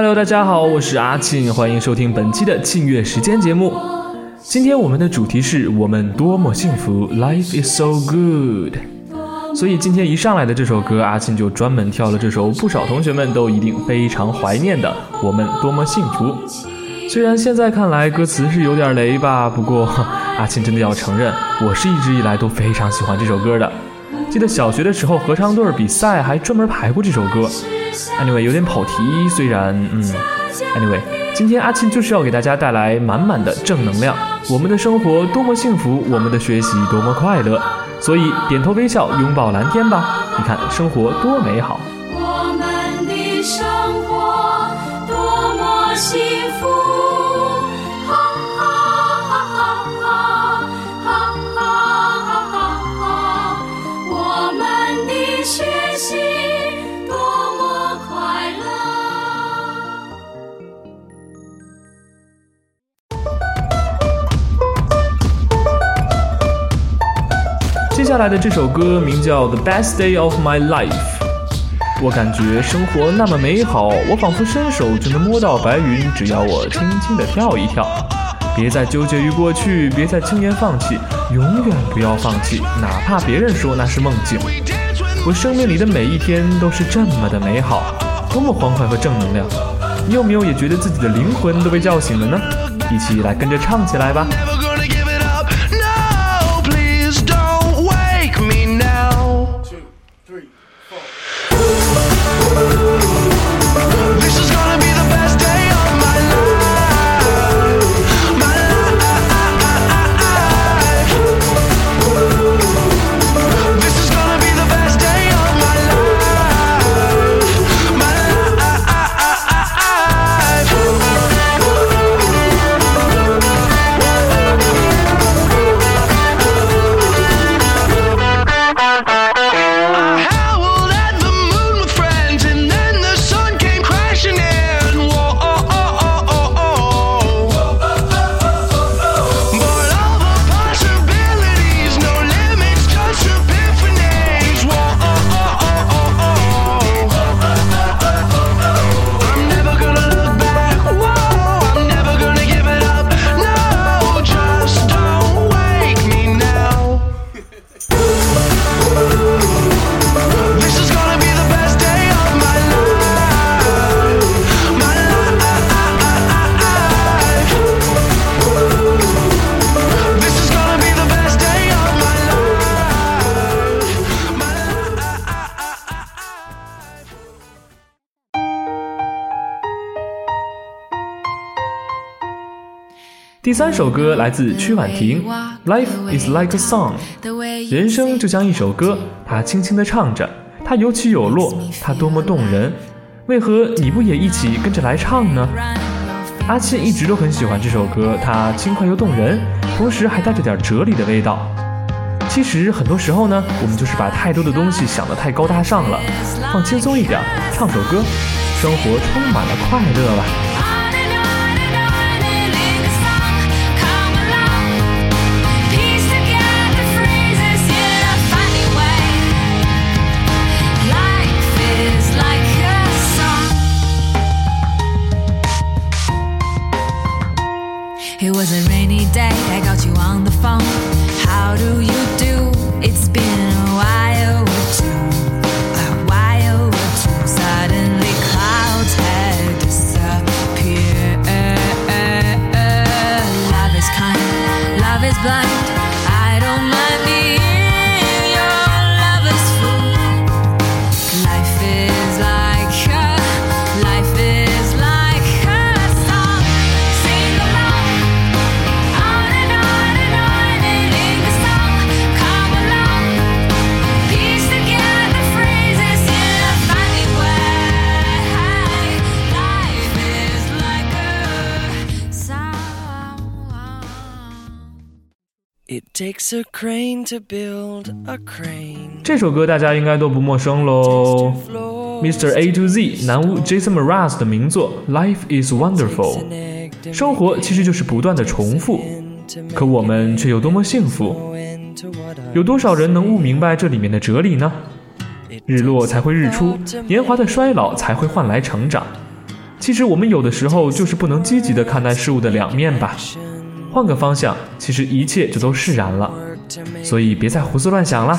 Hello，大家好，我是阿庆，欢迎收听本期的庆月时间节目。今天我们的主题是我们多么幸福，Life is so good。所以今天一上来的这首歌，阿庆就专门挑了这首不少同学们都一定非常怀念的《我们多么幸福》。虽然现在看来歌词是有点雷吧，不过阿庆真的要承认，我是一直以来都非常喜欢这首歌的。记得小学的时候合唱队比赛还专门排过这首歌。Anyway，有点跑题，虽然嗯，Anyway，今天阿庆就是要给大家带来满满的正能量。我们的生活多么幸福，我们的学习多么快乐，所以点头微笑，拥抱蓝天吧。你看，生活多美好。我们的生活多么幸福，下来的这首歌名叫《The Best Day of My Life》。我感觉生活那么美好，我仿佛伸手就能摸到白云，只要我轻轻地跳一跳。别再纠结于过去，别再轻言放弃，永远不要放弃，哪怕别人说那是梦境。我生命里的每一天都是这么的美好，多么欢快和正能量。你有没有也觉得自己的灵魂都被叫醒了呢？一起来跟着唱起来吧！第三首歌来自曲婉婷，《Life is like a song》。人生就像一首歌，它轻轻地唱着，它有起有落，它多么动人。为何你不也一起跟着来唱呢？阿庆一直都很喜欢这首歌，它轻快又动人，同时还带着点哲理的味道。其实很多时候呢，我们就是把太多的东西想得太高大上了，放轻松一点，唱首歌，生活充满了快乐吧。Blind. It takes a crane to build a crane. 这首歌大家应该都不陌生喽。Mr. A to Z 南巫 Jason Mraz 的名作《Life is Wonderful》。生活其实就是不断的重复，可我们却有多么幸福？有多少人能悟明白这里面的哲理呢？日落才会日出，年华的衰老才会换来成长。其实我们有的时候就是不能积极的看待事物的两面吧。换个方向，其实一切就都释然了。所以别再胡思乱想了。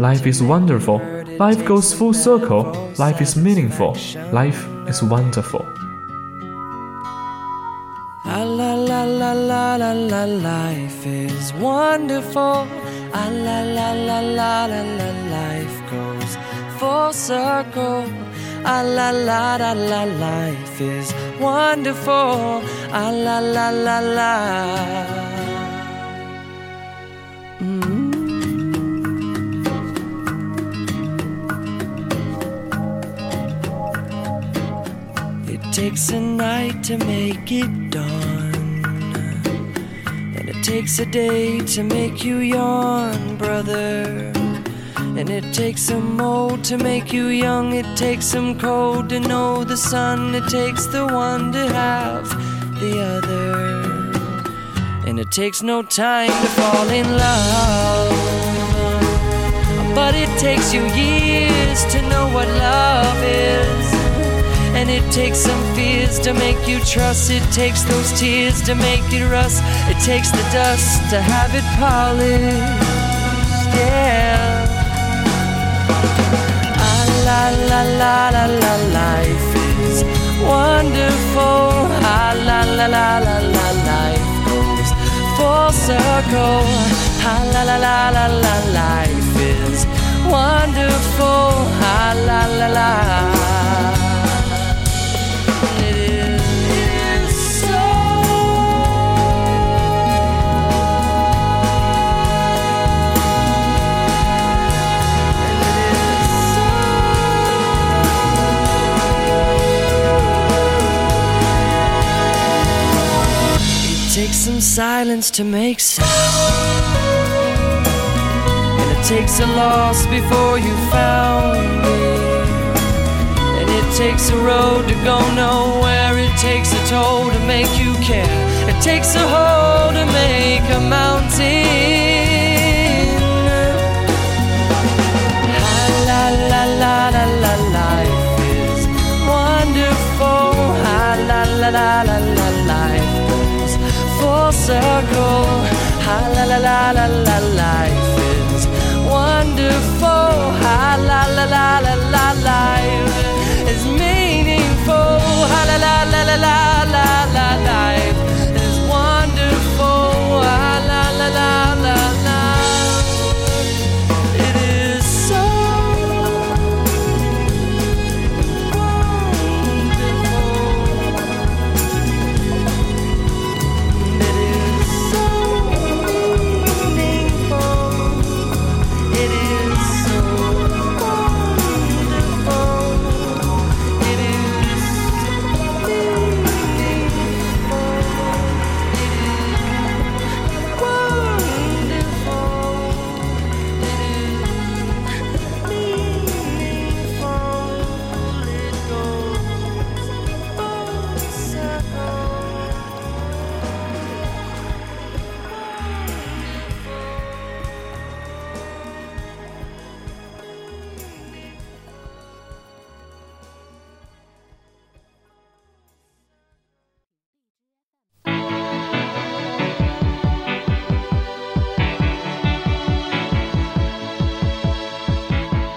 Life is wonderful. Life goes full circle. Life is meaningful. Life is wonderful. La la la la la la la life is wonderful. Ah la la la la la la life goes full circle. Ah la la la la life is wonderful. Ah la la la la. It takes a night to make it dawn. And it takes a day to make you yawn, brother. And it takes some mold to make you young. It takes some cold to know the sun. It takes the one to have the other. And it takes no time to fall in love. But it takes you years to know what love is. And it takes some fears to make you trust. It takes those tears to make it rust. It takes the dust to have it polished. La la la life goes full circle. Ah, la la la la la life is wonderful. Ah, la la la. Silence to make sound. And it takes a loss before you found it. And it takes a road to go nowhere. It takes a toll to make you care. It takes a hole Ah, la la la la la life is wonderful. Ah, la la la la la life is meaningful. La la la la la la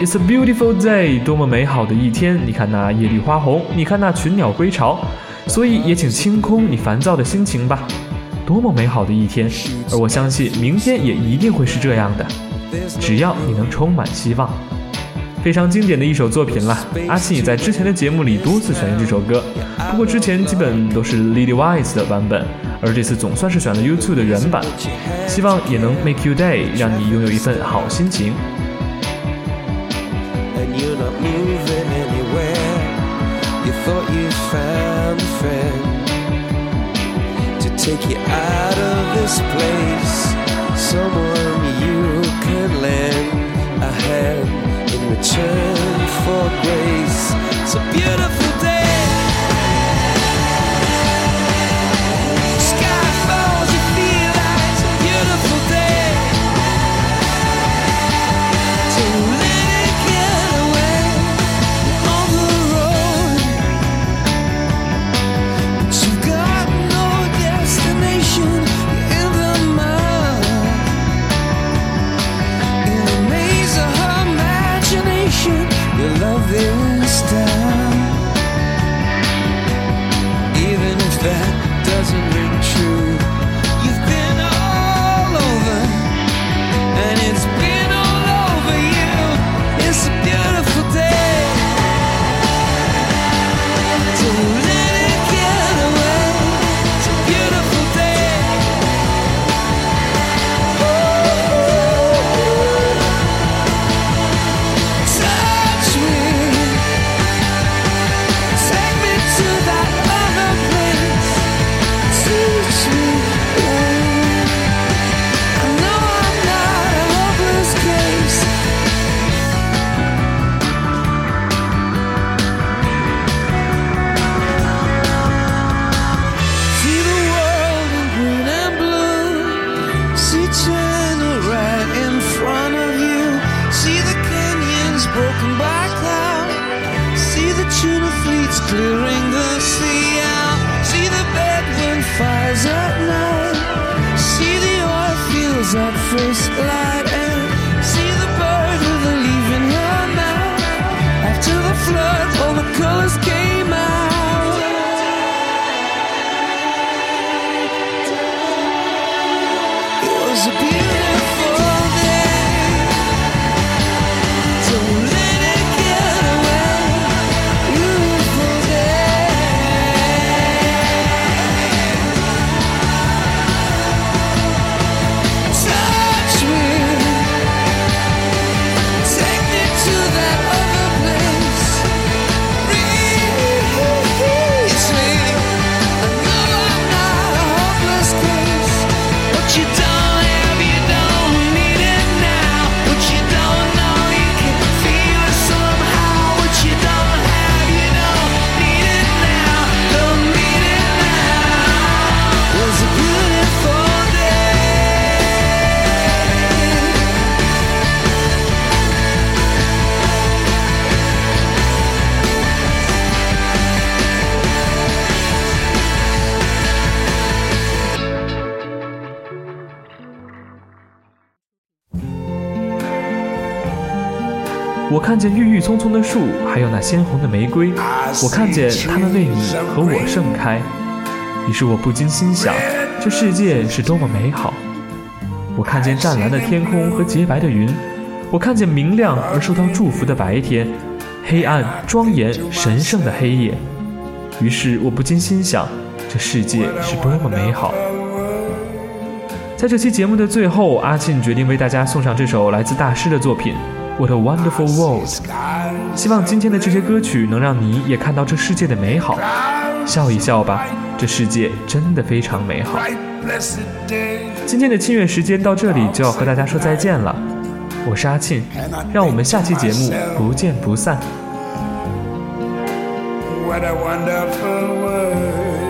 It's a beautiful day，多么美好的一天！你看那叶绿花红，你看那群鸟归巢，所以也请清空你烦躁的心情吧。多么美好的一天！而我相信明天也一定会是这样的，只要你能充满希望。非常经典的一首作品了，阿信也在之前的节目里多次选用这首歌，不过之前基本都是 Lily Wise 的版本，而这次总算是选了 YouTube 的原版，希望也能 make you day，让你拥有一份好心情。Take you out of this place. Someone you can lend a hand in return tuna fleets clearing the sea out. See the bedroom fires at night. See the oil fields at first light. And see the bird with a leaf in her mouth. After the flood, all the colors came out. It was a beautiful 我看见郁郁葱葱的树，还有那鲜红的玫瑰，我看见它们为你和我盛开。于是我不禁心想，这世界是多么美好。我看见湛蓝的天空和洁白的云，我看见明亮而受到祝福的白天，黑暗、庄严、神圣的黑夜。于是我不禁心想，这世界是多么美好。在这期节目的最后，阿庆决定为大家送上这首来自大师的作品《What a Wonderful World》。希望今天的这些歌曲能让你也看到这世界的美好，笑一笑吧，这世界真的非常美好。今天的清乐时间到这里就要和大家说再见了，我是阿庆，让我们下期节目不见不散。What a wonderful world.